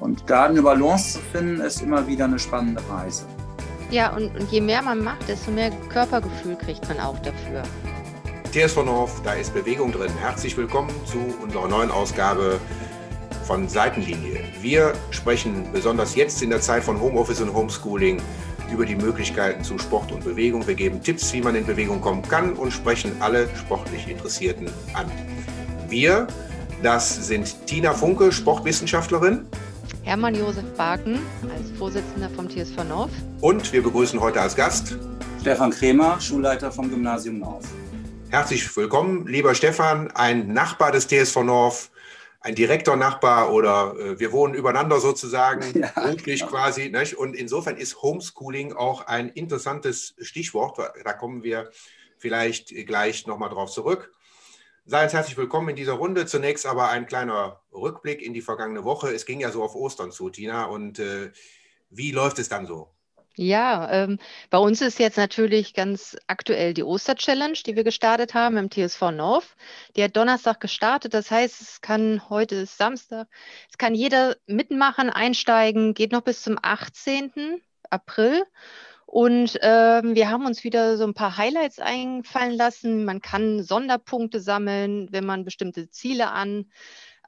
Und da eine Balance zu finden, ist immer wieder eine spannende Reise. Ja, und, und je mehr man macht, desto mehr Körpergefühl kriegt man auch dafür. TSV North, da ist Bewegung drin. Herzlich willkommen zu unserer neuen Ausgabe von Seitenlinie. Wir sprechen besonders jetzt in der Zeit von Homeoffice und Homeschooling über die Möglichkeiten zu Sport und Bewegung. Wir geben Tipps, wie man in Bewegung kommen kann und sprechen alle sportlich Interessierten an. Wir, das sind Tina Funke, Sportwissenschaftlerin. Hermann Josef Barken als Vorsitzender vom TSV North. Und wir begrüßen heute als Gast Stefan Kremer, Schulleiter vom Gymnasium North. Herzlich willkommen, lieber Stefan, ein Nachbar des TSV North, ein direkter Nachbar oder äh, wir wohnen übereinander sozusagen, ja, genau. quasi. Nicht? Und insofern ist Homeschooling auch ein interessantes Stichwort. Da kommen wir vielleicht gleich nochmal drauf zurück. Seien Sie herzlich willkommen in dieser Runde. Zunächst aber ein kleiner Rückblick in die vergangene Woche. Es ging ja so auf Ostern zu, Tina. Und äh, wie läuft es dann so? Ja, ähm, bei uns ist jetzt natürlich ganz aktuell die Oster-Challenge, die wir gestartet haben im TSV North. Die hat Donnerstag gestartet. Das heißt, es kann, heute ist Samstag, es kann jeder mitmachen, einsteigen, geht noch bis zum 18. April. Und ähm, wir haben uns wieder so ein paar Highlights einfallen lassen. Man kann Sonderpunkte sammeln, wenn man bestimmte Ziele an,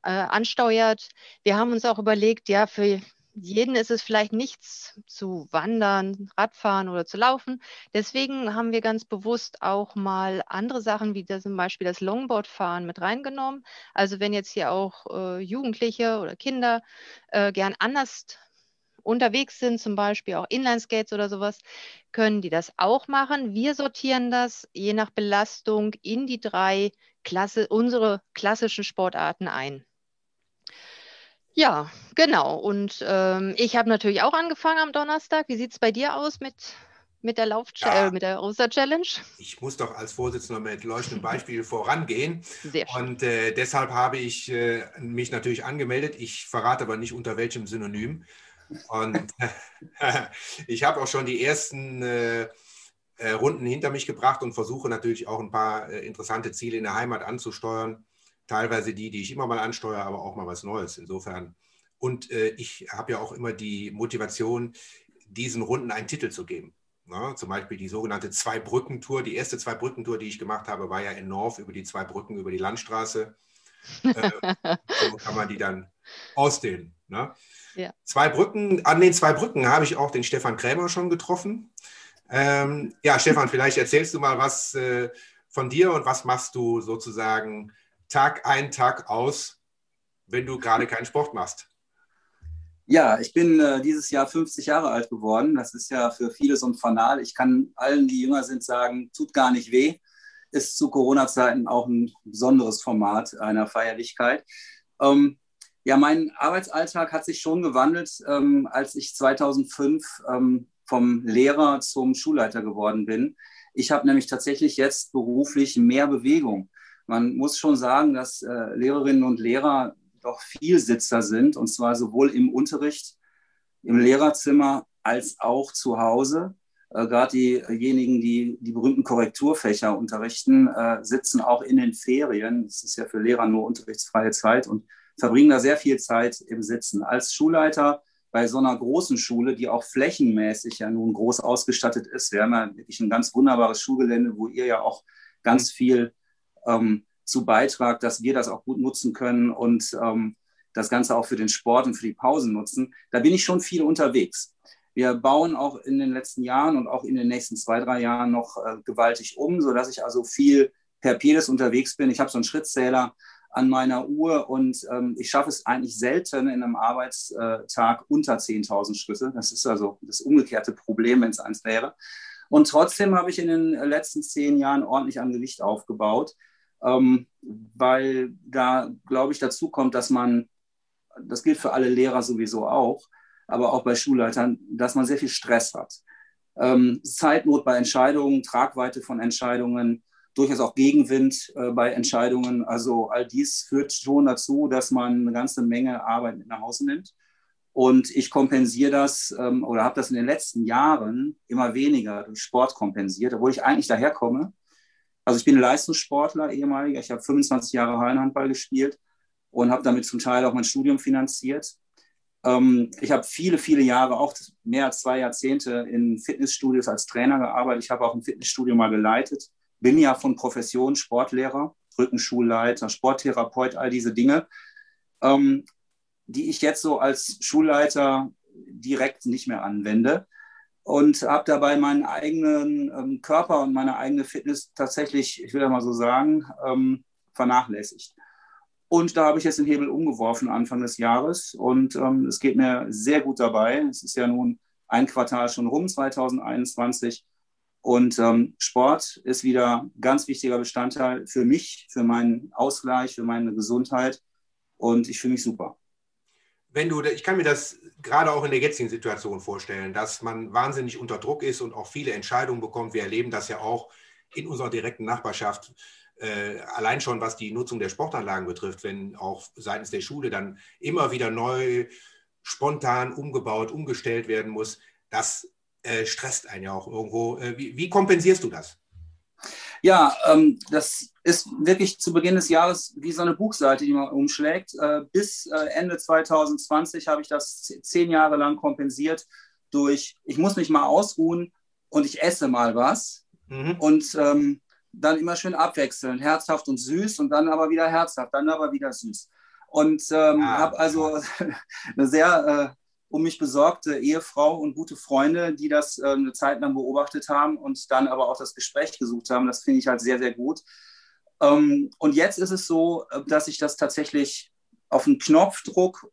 äh, ansteuert. Wir haben uns auch überlegt, ja, für jeden ist es vielleicht nichts zu wandern, Radfahren oder zu laufen. Deswegen haben wir ganz bewusst auch mal andere Sachen wie das, zum Beispiel das Longboardfahren mit reingenommen. Also wenn jetzt hier auch äh, Jugendliche oder Kinder äh, gern anders unterwegs sind, zum Beispiel auch Inlineskates oder sowas, können die das auch machen. Wir sortieren das je nach Belastung in die drei Klasse, unsere klassischen Sportarten ein. Ja, genau. Und ähm, ich habe natürlich auch angefangen am Donnerstag. Wie sieht es bei dir aus mit, mit der Lauf ja, äh, mit der Oster-Challenge? Ich muss doch als Vorsitzender mit leuchtendem Beispiel vorangehen. Sehr schön. Und äh, deshalb habe ich äh, mich natürlich angemeldet. Ich verrate aber nicht unter welchem Synonym. Und ich habe auch schon die ersten äh, äh, Runden hinter mich gebracht und versuche natürlich auch ein paar äh, interessante Ziele in der Heimat anzusteuern teilweise die, die ich immer mal ansteuere, aber auch mal was Neues. Insofern. Und äh, ich habe ja auch immer die Motivation, diesen Runden einen Titel zu geben. Ja, zum Beispiel die sogenannte Zwei-Brücken-Tour. Die erste Zwei-Brücken-Tour, die ich gemacht habe, war ja in North über die zwei Brücken über die Landstraße. äh, so kann man die dann ausdehnen. Ne? Ja. Zwei Brücken, an den zwei Brücken habe ich auch den Stefan Krämer schon getroffen. Ähm, ja, Stefan, vielleicht erzählst du mal was äh, von dir und was machst du sozusagen Tag ein, Tag aus, wenn du gerade keinen Sport machst? Ja, ich bin äh, dieses Jahr 50 Jahre alt geworden. Das ist ja für viele so ein Fanal. Ich kann allen, die jünger sind, sagen, tut gar nicht weh. Ist zu Corona-Zeiten auch ein besonderes Format einer Feierlichkeit. Ähm, ja, mein Arbeitsalltag hat sich schon gewandelt, ähm, als ich 2005 ähm, vom Lehrer zum Schulleiter geworden bin. Ich habe nämlich tatsächlich jetzt beruflich mehr Bewegung man muss schon sagen, dass äh, Lehrerinnen und Lehrer doch Vielsitzer sind, und zwar sowohl im Unterricht, im Lehrerzimmer als auch zu Hause. Äh, Gerade diejenigen, die die berühmten Korrekturfächer unterrichten, äh, sitzen auch in den Ferien. Das ist ja für Lehrer nur unterrichtsfreie Zeit und verbringen da sehr viel Zeit im Sitzen. Als Schulleiter bei so einer großen Schule, die auch flächenmäßig ja nun groß ausgestattet ist, wir haben ja wirklich ein ganz wunderbares Schulgelände, wo ihr ja auch ganz viel ähm, zu Beitrag, dass wir das auch gut nutzen können und ähm, das Ganze auch für den Sport und für die Pausen nutzen. Da bin ich schon viel unterwegs. Wir bauen auch in den letzten Jahren und auch in den nächsten zwei, drei Jahren noch äh, gewaltig um, sodass ich also viel per Pedes unterwegs bin. Ich habe so einen Schrittzähler an meiner Uhr und ähm, ich schaffe es eigentlich selten in einem Arbeitstag unter 10.000 Schritte. Das ist also das umgekehrte Problem, wenn es eins wäre. Und trotzdem habe ich in den letzten zehn Jahren ordentlich an Gewicht aufgebaut ähm, weil da, glaube ich, dazu kommt, dass man, das gilt für alle Lehrer sowieso auch, aber auch bei Schulleitern, dass man sehr viel Stress hat. Ähm, Zeitnot bei Entscheidungen, Tragweite von Entscheidungen, durchaus auch Gegenwind äh, bei Entscheidungen. Also all dies führt schon dazu, dass man eine ganze Menge Arbeit mit nach Hause nimmt. Und ich kompensiere das ähm, oder habe das in den letzten Jahren immer weniger durch Sport kompensiert, obwohl ich eigentlich daherkomme also ich bin Leistungssportler, ehemaliger. Ich habe 25 Jahre Hallenhandball gespielt und habe damit zum Teil auch mein Studium finanziert. Ähm, ich habe viele, viele Jahre, auch mehr als zwei Jahrzehnte in Fitnessstudios als Trainer gearbeitet. Ich habe auch ein Fitnessstudio mal geleitet. Bin ja von Profession Sportlehrer, Rückenschulleiter, Sporttherapeut, all diese Dinge, ähm, die ich jetzt so als Schulleiter direkt nicht mehr anwende und habe dabei meinen eigenen ähm, Körper und meine eigene Fitness tatsächlich, ich will ja mal so sagen, ähm, vernachlässigt. Und da habe ich jetzt den Hebel umgeworfen Anfang des Jahres und ähm, es geht mir sehr gut dabei. Es ist ja nun ein Quartal schon rum, 2021. Und ähm, Sport ist wieder ganz wichtiger Bestandteil für mich, für meinen Ausgleich, für meine Gesundheit. Und ich fühle mich super wenn du, ich kann mir das gerade auch in der jetzigen Situation vorstellen, dass man wahnsinnig unter Druck ist und auch viele Entscheidungen bekommt. Wir erleben das ja auch in unserer direkten Nachbarschaft, äh, allein schon was die Nutzung der Sportanlagen betrifft, wenn auch seitens der Schule dann immer wieder neu, spontan umgebaut, umgestellt werden muss. Das äh, stresst einen ja auch irgendwo. Äh, wie, wie kompensierst du das? Ja, ähm, das ist wirklich zu Beginn des Jahres wie so eine Buchseite, die man umschlägt. Äh, bis äh, Ende 2020 habe ich das zehn Jahre lang kompensiert durch, ich muss mich mal ausruhen und ich esse mal was. Mhm. Und ähm, dann immer schön abwechseln, herzhaft und süß und dann aber wieder herzhaft, dann aber wieder süß. Und ähm, ah, habe also eine sehr äh, um mich besorgte Ehefrau und gute Freunde, die das äh, eine Zeit lang beobachtet haben und dann aber auch das Gespräch gesucht haben. Das finde ich halt sehr, sehr gut. Ähm, und jetzt ist es so, äh, dass ich das tatsächlich auf einen Knopfdruck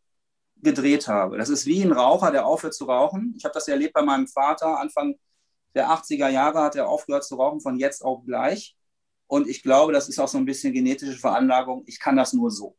gedreht habe. Das ist wie ein Raucher, der aufhört zu rauchen. Ich habe das erlebt bei meinem Vater. Anfang der 80er Jahre hat er aufgehört zu rauchen, von jetzt auf gleich. Und ich glaube, das ist auch so ein bisschen genetische Veranlagung. Ich kann das nur so.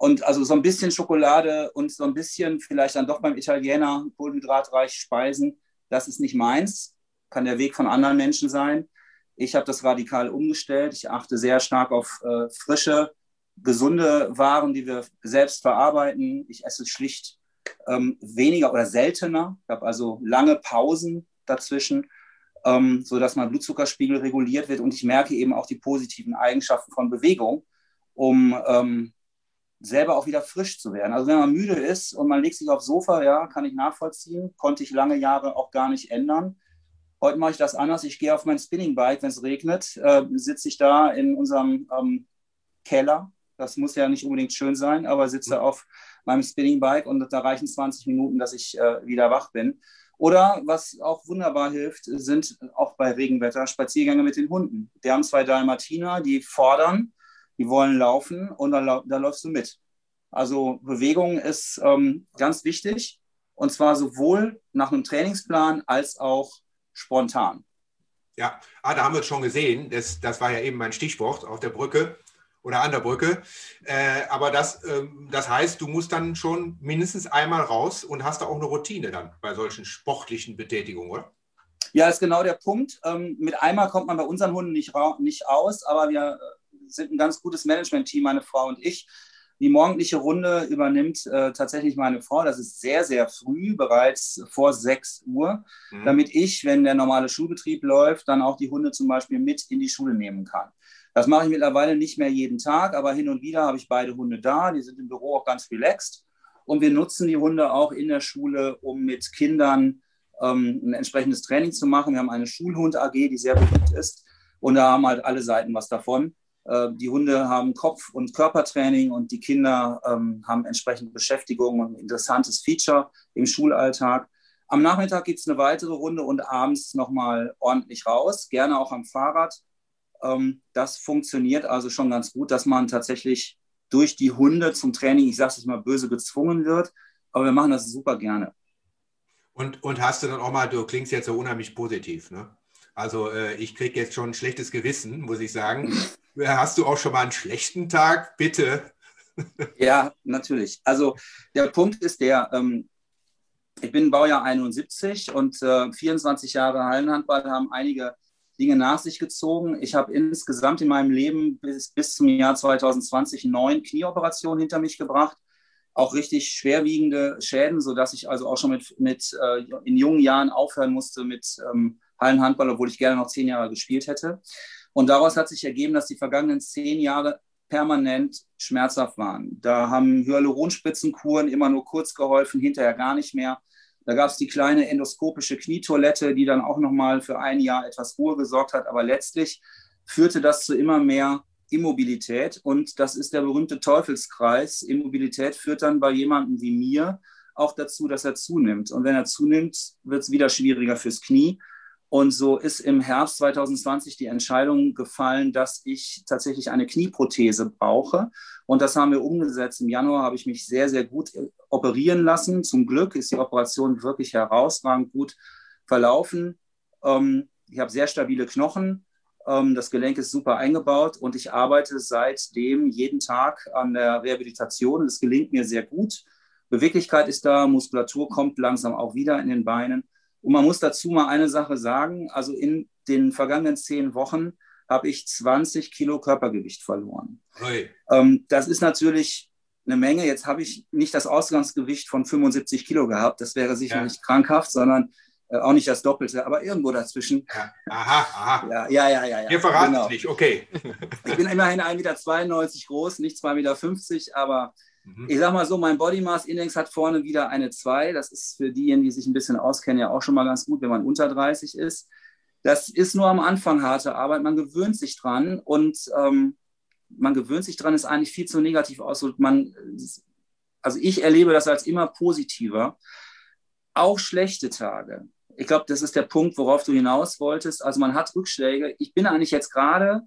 Und also so ein bisschen Schokolade und so ein bisschen vielleicht dann doch beim Italiener kohlenhydratreich speisen, das ist nicht meins. Kann der Weg von anderen Menschen sein. Ich habe das radikal umgestellt. Ich achte sehr stark auf äh, frische, gesunde Waren, die wir selbst verarbeiten. Ich esse schlicht ähm, weniger oder seltener. Ich habe also lange Pausen dazwischen, ähm, sodass mein Blutzuckerspiegel reguliert wird. Und ich merke eben auch die positiven Eigenschaften von Bewegung, um ähm, selber auch wieder frisch zu werden. Also wenn man müde ist und man legt sich aufs Sofa, ja, kann ich nachvollziehen, konnte ich lange Jahre auch gar nicht ändern. Heute mache ich das anders. Ich gehe auf mein Spinningbike, wenn es regnet, äh, sitze ich da in unserem ähm, Keller. Das muss ja nicht unbedingt schön sein, aber sitze mhm. auf meinem Spinningbike und da reichen 20 Minuten, dass ich äh, wieder wach bin. Oder was auch wunderbar hilft, sind auch bei Regenwetter Spaziergänge mit den Hunden. Wir haben zwei Dalmatiner, die fordern die wollen laufen und da, da läufst du mit. Also Bewegung ist ähm, ganz wichtig und zwar sowohl nach einem Trainingsplan als auch spontan. Ja, ah, da haben wir es schon gesehen. Das, das war ja eben mein Stichwort auf der Brücke oder an der Brücke. Äh, aber das, äh, das heißt, du musst dann schon mindestens einmal raus und hast da auch eine Routine dann bei solchen sportlichen Betätigungen, oder? Ja, ist genau der Punkt. Ähm, mit einmal kommt man bei unseren Hunden nicht, nicht aus, aber wir sind ein ganz gutes Management-Team, meine Frau und ich. Die morgendliche Runde übernimmt äh, tatsächlich meine Frau. Das ist sehr, sehr früh, bereits vor 6 Uhr, mhm. damit ich, wenn der normale Schulbetrieb läuft, dann auch die Hunde zum Beispiel mit in die Schule nehmen kann. Das mache ich mittlerweile nicht mehr jeden Tag, aber hin und wieder habe ich beide Hunde da. Die sind im Büro auch ganz relaxed. Und wir nutzen die Hunde auch in der Schule, um mit Kindern ähm, ein entsprechendes Training zu machen. Wir haben eine Schulhund AG, die sehr beliebt ist. Und da haben halt alle Seiten was davon. Äh, die Hunde haben Kopf- und Körpertraining und die Kinder ähm, haben entsprechende Beschäftigung und ein interessantes Feature im Schulalltag. Am Nachmittag gibt es eine weitere Runde und abends nochmal ordentlich raus, gerne auch am Fahrrad. Ähm, das funktioniert also schon ganz gut, dass man tatsächlich durch die Hunde zum Training, ich sage es mal böse, gezwungen wird. Aber wir machen das super gerne. Und, und hast du dann auch mal, du klingst jetzt so unheimlich positiv, ne? Also äh, ich kriege jetzt schon ein schlechtes Gewissen, muss ich sagen. Hast du auch schon mal einen schlechten Tag? Bitte. Ja, natürlich. Also der Punkt ist der, ähm, ich bin Baujahr 71 und äh, 24 Jahre Hallenhandball haben einige Dinge nach sich gezogen. Ich habe insgesamt in meinem Leben bis, bis zum Jahr 2020 neun Knieoperationen hinter mich gebracht. Auch richtig schwerwiegende Schäden, sodass ich also auch schon mit, mit äh, in jungen Jahren aufhören musste mit ähm, Hallenhandball, obwohl ich gerne noch zehn Jahre gespielt hätte. Und daraus hat sich ergeben, dass die vergangenen zehn Jahre permanent schmerzhaft waren. Da haben Hyaluronspritzenkuren immer nur kurz geholfen, hinterher gar nicht mehr. Da gab es die kleine endoskopische Knietoilette, die dann auch nochmal für ein Jahr etwas Ruhe gesorgt hat. Aber letztlich führte das zu immer mehr Immobilität. Und das ist der berühmte Teufelskreis. Immobilität führt dann bei jemandem wie mir auch dazu, dass er zunimmt. Und wenn er zunimmt, wird es wieder schwieriger fürs Knie. Und so ist im Herbst 2020 die Entscheidung gefallen, dass ich tatsächlich eine Knieprothese brauche. Und das haben wir umgesetzt. Im Januar habe ich mich sehr, sehr gut operieren lassen. Zum Glück ist die Operation wirklich herausragend gut verlaufen. Ähm, ich habe sehr stabile Knochen. Ähm, das Gelenk ist super eingebaut und ich arbeite seitdem jeden Tag an der Rehabilitation. Es gelingt mir sehr gut. Beweglichkeit ist da, Muskulatur kommt langsam auch wieder in den Beinen. Und man muss dazu mal eine Sache sagen. Also in den vergangenen zehn Wochen habe ich 20 Kilo Körpergewicht verloren. Ähm, das ist natürlich eine Menge. Jetzt habe ich nicht das Ausgangsgewicht von 75 Kilo gehabt. Das wäre sicher ja. nicht krankhaft, sondern äh, auch nicht das Doppelte, aber irgendwo dazwischen. Ja. Aha, aha. Ja, ja, ja. ja, ja. Ihr verratet genau. nicht, okay. ich bin immerhin 1,92 Meter groß, nicht 2,50 Meter, aber. Ich sage mal so, mein Body Mass Index hat vorne wieder eine 2. Das ist für diejenigen, die sich ein bisschen auskennen, ja auch schon mal ganz gut, wenn man unter 30 ist. Das ist nur am Anfang harte Arbeit. Man gewöhnt sich dran und ähm, man gewöhnt sich dran, ist eigentlich viel zu negativ aus. Man, also ich erlebe das als immer positiver. Auch schlechte Tage. Ich glaube, das ist der Punkt, worauf du hinaus wolltest. Also man hat Rückschläge. Ich bin eigentlich jetzt gerade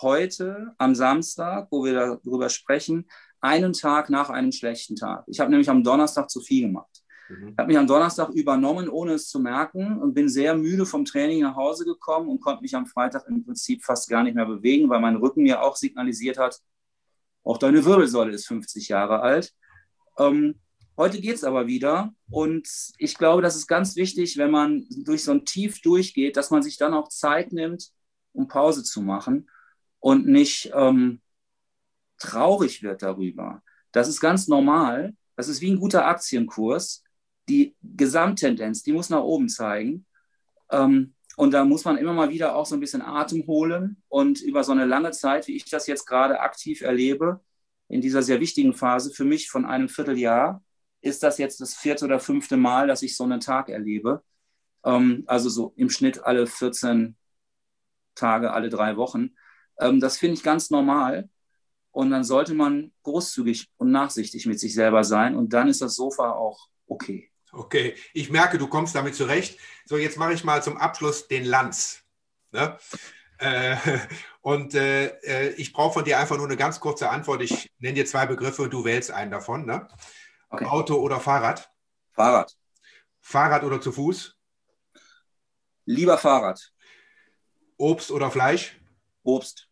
heute am Samstag, wo wir darüber sprechen, einen Tag nach einem schlechten Tag. Ich habe nämlich am Donnerstag zu viel gemacht. Mhm. Ich habe mich am Donnerstag übernommen, ohne es zu merken und bin sehr müde vom Training nach Hause gekommen und konnte mich am Freitag im Prinzip fast gar nicht mehr bewegen, weil mein Rücken mir auch signalisiert hat, auch deine Wirbelsäule ist 50 Jahre alt. Ähm, heute geht es aber wieder und ich glaube, das ist ganz wichtig, wenn man durch so ein Tief durchgeht, dass man sich dann auch Zeit nimmt, um Pause zu machen und nicht ähm, traurig wird darüber. Das ist ganz normal. Das ist wie ein guter Aktienkurs. Die Gesamttendenz, die muss nach oben zeigen. Ähm, und da muss man immer mal wieder auch so ein bisschen Atem holen. Und über so eine lange Zeit, wie ich das jetzt gerade aktiv erlebe, in dieser sehr wichtigen Phase für mich von einem Vierteljahr, ist das jetzt das vierte oder fünfte Mal, dass ich so einen Tag erlebe. Ähm, also so im Schnitt alle 14 Tage, alle drei Wochen. Ähm, das finde ich ganz normal. Und dann sollte man großzügig und nachsichtig mit sich selber sein. Und dann ist das Sofa auch okay. Okay, ich merke, du kommst damit zurecht. So, jetzt mache ich mal zum Abschluss den Lanz. Ne? Äh, und äh, äh ich brauche von dir einfach nur eine ganz kurze Antwort. Ich nenne dir zwei Begriffe und du wählst einen davon. Ne? Okay. Auto oder Fahrrad? Fahrrad. Fahrrad oder zu Fuß? Lieber Fahrrad. Obst oder Fleisch? Obst.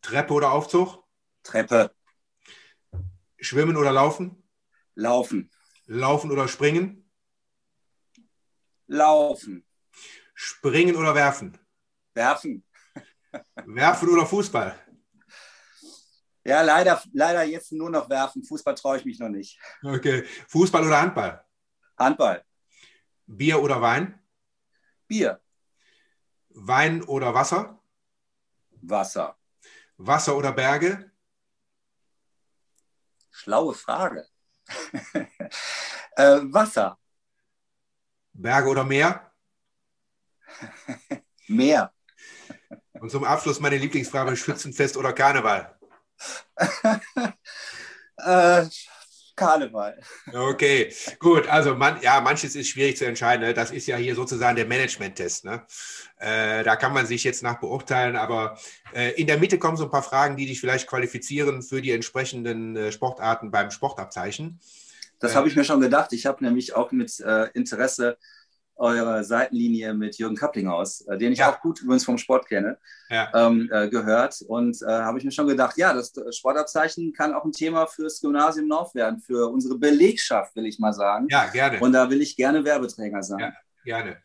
Treppe oder Aufzug? Treppe. Schwimmen oder laufen? Laufen. Laufen oder springen? Laufen. Springen oder werfen? Werfen. werfen oder Fußball? Ja, leider, leider jetzt nur noch werfen. Fußball traue ich mich noch nicht. Okay. Fußball oder Handball? Handball. Bier oder Wein? Bier. Wein oder Wasser? Wasser. Wasser oder Berge? Schlaue Frage. äh, Wasser. Berge oder Meer? Meer. Und zum Abschluss meine Lieblingsfrage: Schützenfest oder Karneval? äh, Karneval. Okay, gut. Also man, ja, manches ist schwierig zu entscheiden. Ne? Das ist ja hier sozusagen der Management-Test. Ne? Äh, da kann man sich jetzt nach beurteilen, aber äh, in der Mitte kommen so ein paar Fragen, die dich vielleicht qualifizieren für die entsprechenden äh, Sportarten beim Sportabzeichen. Das habe ich mir schon gedacht. Ich habe nämlich auch mit äh, Interesse eure Seitenlinie mit Jürgen Kapplinghaus, äh, den ich ja. auch gut übrigens vom Sport kenne, ja. ähm, äh, gehört. Und äh, habe ich mir schon gedacht, ja, das Sportabzeichen kann auch ein Thema fürs Gymnasium North werden, für unsere Belegschaft, will ich mal sagen. Ja, gerne. Und da will ich gerne Werbeträger sein. Ja, gerne.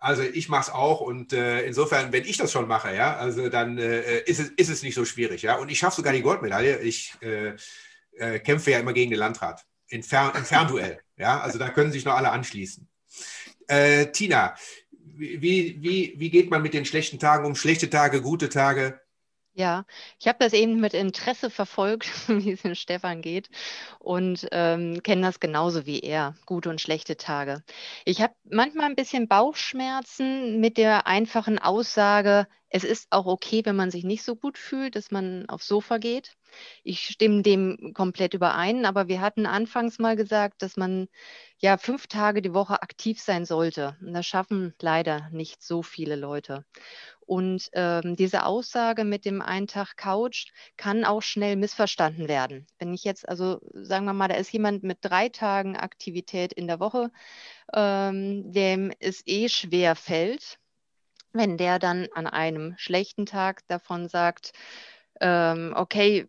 Also ich mache es auch und äh, insofern, wenn ich das schon mache, ja, also dann äh, ist, es, ist es nicht so schwierig, ja. Und ich schaffe sogar die Goldmedaille. Ich äh, äh, kämpfe ja immer gegen den Landrat in Fer im Fernduell, ja. Also da können sich noch alle anschließen. Äh, Tina, wie, wie, wie geht man mit den schlechten Tagen um? Schlechte Tage, gute Tage? Ja, ich habe das eben mit Interesse verfolgt, wie es in Stefan geht und ähm, kenne das genauso wie er, gute und schlechte Tage. Ich habe manchmal ein bisschen Bauchschmerzen mit der einfachen Aussage, es ist auch okay, wenn man sich nicht so gut fühlt, dass man aufs Sofa geht. Ich stimme dem komplett überein, aber wir hatten anfangs mal gesagt, dass man ja fünf Tage die Woche aktiv sein sollte. Und das schaffen leider nicht so viele Leute. Und ähm, diese Aussage mit dem einen Tag Couch kann auch schnell missverstanden werden. Wenn ich jetzt, also sagen wir mal, da ist jemand mit drei Tagen Aktivität in der Woche, ähm, dem es eh schwer fällt, wenn der dann an einem schlechten Tag davon sagt, ähm, okay,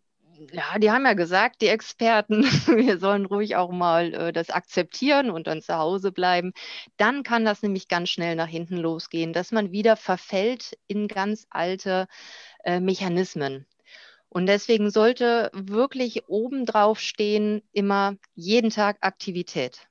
ja, die haben ja gesagt, die Experten, wir sollen ruhig auch mal äh, das akzeptieren und dann zu Hause bleiben. Dann kann das nämlich ganz schnell nach hinten losgehen, dass man wieder verfällt in ganz alte äh, Mechanismen. Und deswegen sollte wirklich obendrauf stehen immer jeden Tag Aktivität.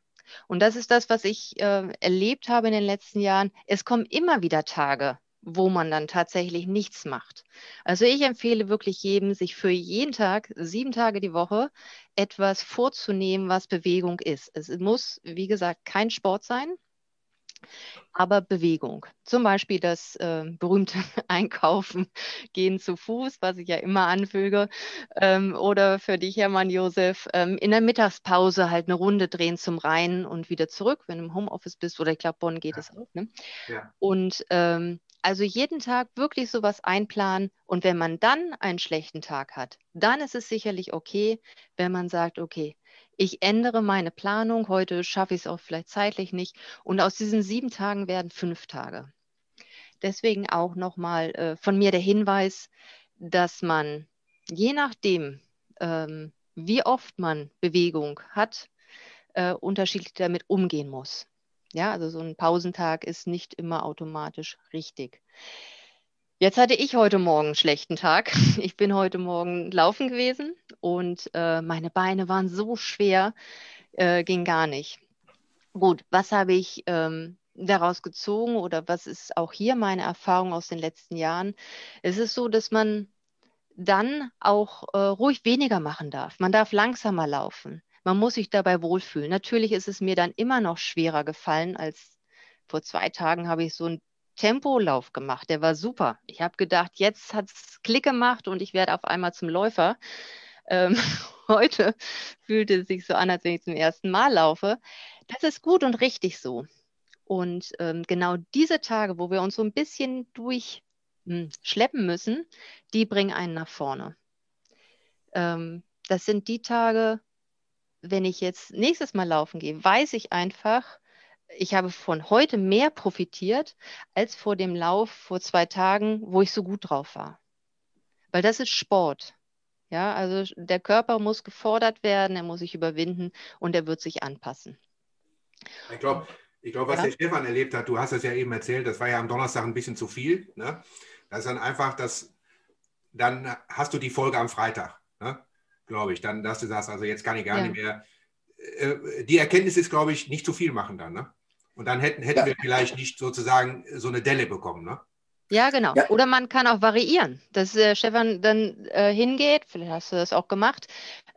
Und das ist das, was ich äh, erlebt habe in den letzten Jahren. Es kommen immer wieder Tage, wo man dann tatsächlich nichts macht. Also ich empfehle wirklich jedem, sich für jeden Tag, sieben Tage die Woche, etwas vorzunehmen, was Bewegung ist. Es muss, wie gesagt, kein Sport sein, aber Bewegung. Zum Beispiel das äh, berühmte Einkaufen, gehen zu Fuß, was ich ja immer anfüge. Ähm, oder für dich, Hermann Josef, ähm, in der Mittagspause halt eine Runde drehen zum Rhein und wieder zurück, wenn du im Homeoffice bist. Oder ich glaube, Bonn geht es ja. auch. Ne? Ja. Und ähm, also jeden Tag wirklich sowas einplanen und wenn man dann einen schlechten Tag hat, dann ist es sicherlich okay, wenn man sagt, okay, ich ändere meine Planung, heute schaffe ich es auch vielleicht zeitlich nicht und aus diesen sieben Tagen werden fünf Tage. Deswegen auch nochmal äh, von mir der Hinweis, dass man je nachdem, ähm, wie oft man Bewegung hat, äh, unterschiedlich damit umgehen muss. Ja, also so ein Pausentag ist nicht immer automatisch richtig. Jetzt hatte ich heute Morgen einen schlechten Tag. Ich bin heute Morgen laufen gewesen und äh, meine Beine waren so schwer, äh, ging gar nicht. Gut, was habe ich ähm, daraus gezogen oder was ist auch hier meine Erfahrung aus den letzten Jahren? Es ist so, dass man dann auch äh, ruhig weniger machen darf. Man darf langsamer laufen. Man muss sich dabei wohlfühlen. Natürlich ist es mir dann immer noch schwerer gefallen als vor zwei Tagen habe ich so einen Tempolauf gemacht. Der war super. Ich habe gedacht, jetzt hat es Klick gemacht und ich werde auf einmal zum Läufer. Ähm, heute fühlt es sich so an, als wenn ich zum ersten Mal laufe. Das ist gut und richtig so. Und ähm, genau diese Tage, wo wir uns so ein bisschen durchschleppen hm, müssen, die bringen einen nach vorne. Ähm, das sind die Tage, wenn ich jetzt nächstes Mal laufen gehe, weiß ich einfach, ich habe von heute mehr profitiert als vor dem Lauf vor zwei Tagen, wo ich so gut drauf war. Weil das ist Sport. Ja, also der Körper muss gefordert werden, er muss sich überwinden und er wird sich anpassen. Ich glaube, ich glaub, was ja? der Stefan erlebt hat, du hast es ja eben erzählt, das war ja am Donnerstag ein bisschen zu viel. Ne? Das ist dann einfach, das, dann hast du die Folge am Freitag. Ne? Glaube ich, dann, dass du sagst, also jetzt kann ich gar ja. nicht mehr. Äh, die Erkenntnis ist, glaube ich, nicht zu viel machen dann, ne? Und dann hätten, hätten ja. wir vielleicht nicht sozusagen so eine Delle bekommen, ne? Ja, genau. Ja. Oder man kann auch variieren, dass äh, Stefan dann äh, hingeht, vielleicht hast du das auch gemacht,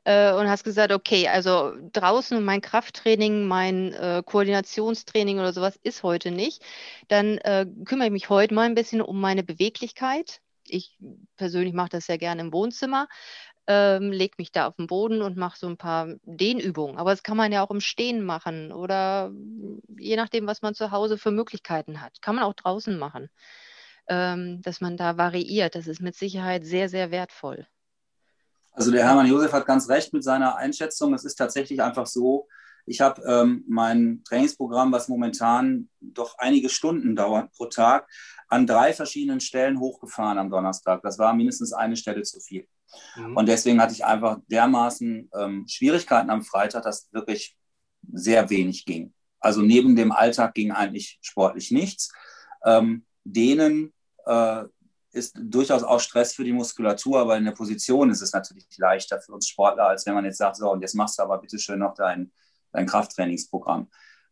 äh, und hast gesagt, okay, also draußen mein Krafttraining, mein äh, Koordinationstraining oder sowas ist heute nicht. Dann äh, kümmere ich mich heute mal ein bisschen um meine Beweglichkeit. Ich persönlich mache das sehr gerne im Wohnzimmer ähm, lege mich da auf den Boden und mache so ein paar Dehnübungen. Aber das kann man ja auch im Stehen machen oder je nachdem, was man zu Hause für Möglichkeiten hat. Kann man auch draußen machen, ähm, dass man da variiert. Das ist mit Sicherheit sehr, sehr wertvoll. Also der Hermann Josef hat ganz recht mit seiner Einschätzung. Es ist tatsächlich einfach so, ich habe ähm, mein Trainingsprogramm, was momentan doch einige Stunden dauert pro Tag, an drei verschiedenen Stellen hochgefahren am Donnerstag. Das war mindestens eine Stelle zu viel. Mhm. Und deswegen hatte ich einfach dermaßen ähm, Schwierigkeiten am Freitag, dass wirklich sehr wenig ging. Also neben dem Alltag ging eigentlich sportlich nichts. Ähm, denen äh, ist durchaus auch Stress für die Muskulatur, aber in der Position ist es natürlich leichter für uns Sportler, als wenn man jetzt sagt, so, und jetzt machst du aber bitte schön noch dein, dein Krafttrainingsprogramm.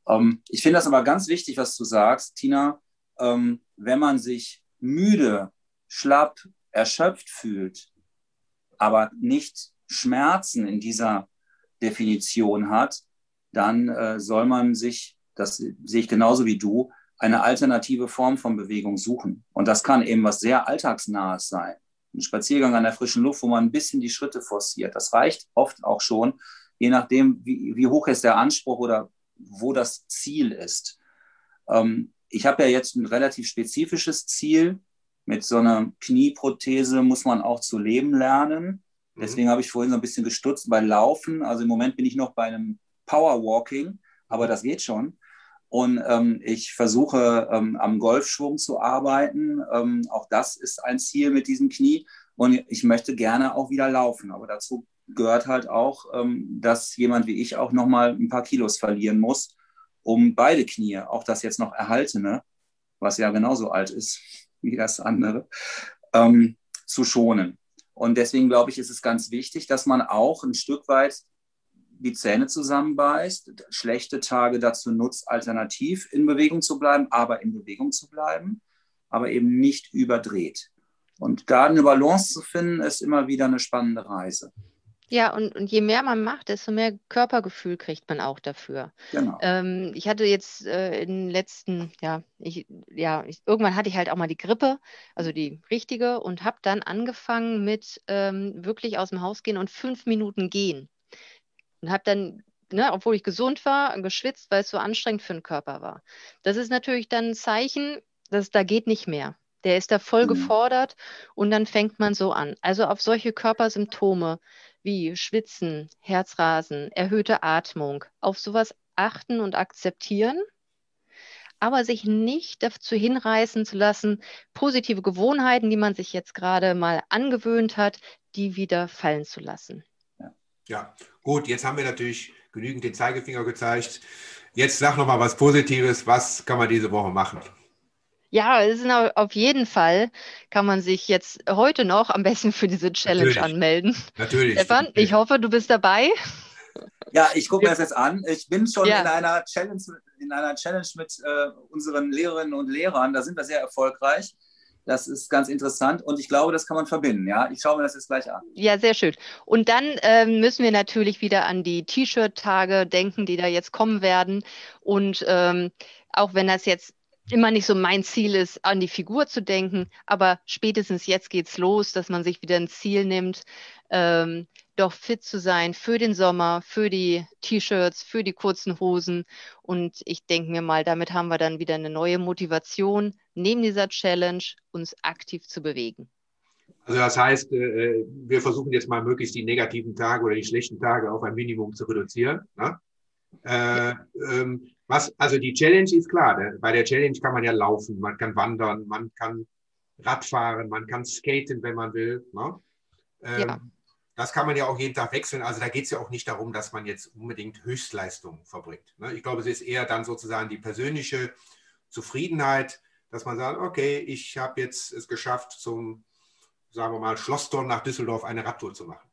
Ähm, ich finde das aber ganz wichtig, was du sagst, Tina. Ähm, wenn man sich müde, schlapp, erschöpft fühlt, aber nicht Schmerzen in dieser Definition hat, dann äh, soll man sich, das sehe ich genauso wie du, eine alternative Form von Bewegung suchen. Und das kann eben was sehr Alltagsnahes sein. Ein Spaziergang an der frischen Luft, wo man ein bisschen die Schritte forciert. Das reicht oft auch schon, je nachdem, wie, wie hoch ist der Anspruch oder wo das Ziel ist. Ähm, ich habe ja jetzt ein relativ spezifisches Ziel. Mit so einer Knieprothese muss man auch zu leben lernen. Mhm. Deswegen habe ich vorhin so ein bisschen gestutzt bei Laufen. Also im Moment bin ich noch bei einem Powerwalking, aber das geht schon. Und ähm, ich versuche ähm, am Golfschwung zu arbeiten. Ähm, auch das ist ein Ziel mit diesem Knie. Und ich möchte gerne auch wieder laufen. Aber dazu gehört halt auch, ähm, dass jemand wie ich auch nochmal ein paar Kilos verlieren muss, um beide Knie, auch das jetzt noch erhaltene, was ja genauso alt ist wie das andere, ähm, zu schonen. Und deswegen glaube ich, ist es ganz wichtig, dass man auch ein Stück weit die Zähne zusammenbeißt, schlechte Tage dazu nutzt, alternativ in Bewegung zu bleiben, aber in Bewegung zu bleiben, aber eben nicht überdreht. Und da eine Balance zu finden, ist immer wieder eine spannende Reise. Ja, und, und je mehr man macht, desto mehr Körpergefühl kriegt man auch dafür. Genau. Ähm, ich hatte jetzt äh, in den letzten, ja, ich, ja, ich, irgendwann hatte ich halt auch mal die Grippe, also die richtige, und habe dann angefangen mit ähm, wirklich aus dem Haus gehen und fünf Minuten gehen. Und habe dann, ne, obwohl ich gesund war, geschwitzt, weil es so anstrengend für den Körper war. Das ist natürlich dann ein Zeichen, dass da geht nicht mehr. Der ist da voll mhm. gefordert und dann fängt man so an. Also auf solche Körpersymptome wie Schwitzen, Herzrasen, erhöhte Atmung, auf sowas achten und akzeptieren, aber sich nicht dazu hinreißen zu lassen, positive Gewohnheiten, die man sich jetzt gerade mal angewöhnt hat, die wieder fallen zu lassen. Ja, gut, jetzt haben wir natürlich genügend den Zeigefinger gezeigt. Jetzt sag noch mal was Positives. Was kann man diese Woche machen? Ja, es ist auf jeden Fall kann man sich jetzt heute noch am besten für diese Challenge Natürlich. anmelden. Natürlich. Stefan, ich hoffe, du bist dabei. Ja, ich gucke mir das jetzt an. Ich bin schon ja. in, einer Challenge, in einer Challenge mit äh, unseren Lehrerinnen und Lehrern. Da sind wir sehr erfolgreich. Das ist ganz interessant und ich glaube, das kann man verbinden. Ja, ich schaue mir das jetzt gleich an. Ja, sehr schön. Und dann ähm, müssen wir natürlich wieder an die T-Shirt-Tage denken, die da jetzt kommen werden. Und ähm, auch wenn das jetzt immer nicht so mein Ziel ist, an die Figur zu denken, aber spätestens jetzt geht's los, dass man sich wieder ein Ziel nimmt, ähm, doch fit zu sein für den Sommer, für die T-Shirts, für die kurzen Hosen. Und ich denke mir mal, damit haben wir dann wieder eine neue Motivation, neben dieser Challenge uns aktiv zu bewegen. Also das heißt, äh, wir versuchen jetzt mal möglichst die negativen Tage oder die schlechten Tage auf ein Minimum zu reduzieren. Ne? Äh, ähm, was, also die Challenge ist klar. Der, bei der Challenge kann man ja laufen, man kann wandern, man kann Radfahren, man kann skaten, wenn man will. Ne? Ähm, ja. Das kann man ja auch jeden Tag wechseln. Also da geht es ja auch nicht darum, dass man jetzt unbedingt Höchstleistung verbringt. Ne? Ich glaube, es ist eher dann sozusagen die persönliche Zufriedenheit, dass man sagt, okay, ich habe jetzt es geschafft, zum, sagen wir mal, Schlosstor nach Düsseldorf eine Radtour zu machen.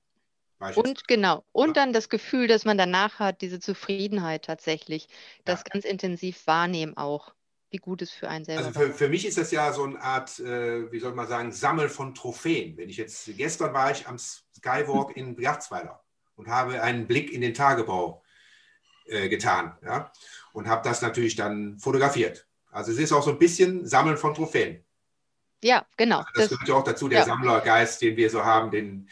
Und genau, und dann das Gefühl, dass man danach hat, diese Zufriedenheit tatsächlich, das ja. ganz intensiv wahrnehmen auch, wie gut es für einen selber Also für, für mich ist das ja so eine Art, äh, wie soll man sagen, Sammel von Trophäen. Wenn ich jetzt, gestern war ich am Skywalk in Briachtsweiler und habe einen Blick in den Tagebau äh, getan ja, und habe das natürlich dann fotografiert. Also es ist auch so ein bisschen Sammeln von Trophäen. Ja, genau. Also das, das gehört ja auch dazu, der ja. Sammlergeist, den wir so haben, den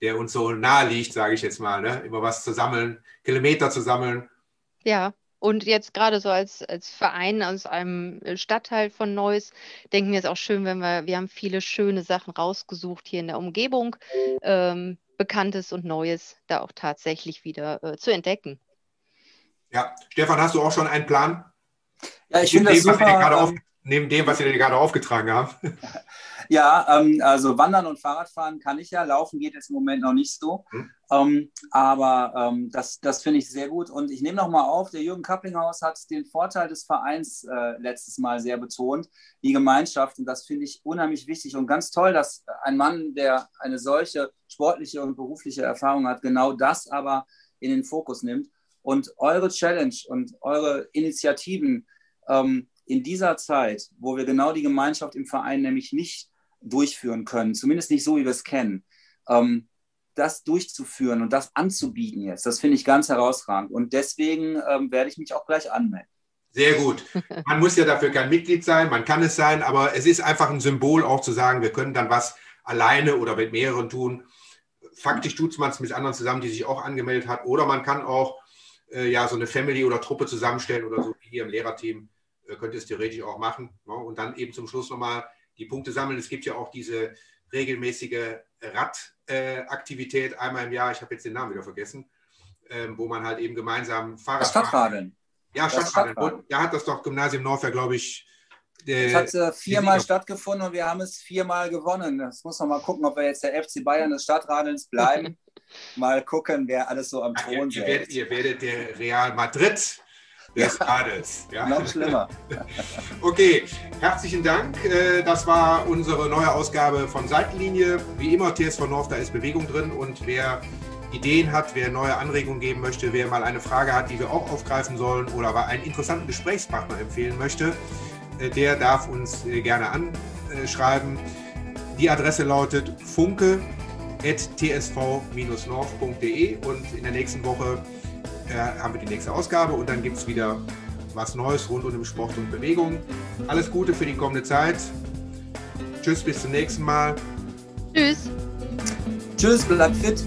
der uns so nahe liegt, sage ich jetzt mal, ne? immer was zu sammeln, Kilometer zu sammeln. Ja, und jetzt gerade so als, als Verein aus einem Stadtteil von Neuss denken wir es auch schön, wenn wir, wir haben viele schöne Sachen rausgesucht hier in der Umgebung, ähm, Bekanntes und Neues da auch tatsächlich wieder äh, zu entdecken. Ja, Stefan, hast du auch schon einen Plan? Ja, ich finde das super. Neben dem, was dir gerade aufgetragen haben. Ja, ähm, also Wandern und Fahrradfahren kann ich ja. Laufen geht jetzt im Moment noch nicht so. Mhm. Ähm, aber ähm, das, das finde ich sehr gut. Und ich nehme noch mal auf, der Jürgen Kapplinghaus hat den Vorteil des Vereins äh, letztes Mal sehr betont, die Gemeinschaft. Und das finde ich unheimlich wichtig und ganz toll, dass ein Mann, der eine solche sportliche und berufliche Erfahrung hat, genau das aber in den Fokus nimmt. Und eure Challenge und eure Initiativen ähm, in dieser Zeit, wo wir genau die Gemeinschaft im Verein nämlich nicht durchführen können, zumindest nicht so, wie wir es kennen. Ähm, das durchzuführen und das anzubieten jetzt, das finde ich ganz herausragend. Und deswegen ähm, werde ich mich auch gleich anmelden. Sehr gut. Man muss ja dafür kein Mitglied sein, man kann es sein, aber es ist einfach ein Symbol auch zu sagen, wir können dann was alleine oder mit mehreren tun. Faktisch tut man es mit anderen zusammen, die sich auch angemeldet hat. Oder man kann auch äh, ja so eine Family oder Truppe zusammenstellen oder so wie hier im Lehrerteam äh, könnte es theoretisch auch machen. Ne? Und dann eben zum Schluss nochmal die Punkte sammeln. Es gibt ja auch diese regelmäßige Radaktivität äh, einmal im Jahr. Ich habe jetzt den Namen wieder vergessen, ähm, wo man halt eben gemeinsam Fahrrad. Das Stadtradeln. Ja, Stadtradeln. Da hat das doch Gymnasium Norfer, glaube ich, es hat äh, viermal stattgefunden und wir haben es viermal gewonnen. Das muss man mal gucken, ob wir jetzt der FC Bayern des Stadtradelns bleiben. mal gucken, wer alles so am Thron ihr, ihr, ihr werdet der Real Madrid des Adels. Ja. Noch schlimmer. okay, herzlichen Dank. Äh, das war unsere neue Ausgabe von Seitenlinie. Wie immer, TSV North, da ist Bewegung drin und wer Ideen hat, wer neue Anregungen geben möchte, wer mal eine Frage hat, die wir auch aufgreifen sollen oder einen interessanten Gesprächspartner empfehlen möchte, äh, der darf uns äh, gerne anschreiben. Die Adresse lautet funke.tsv-north.de und in der nächsten Woche äh, haben wir die nächste Ausgabe und dann gibt es wieder was Neues rund um Sport und Bewegung. Alles Gute für die kommende Zeit. Tschüss, bis zum nächsten Mal. Tschüss. Tschüss, bleibt fit.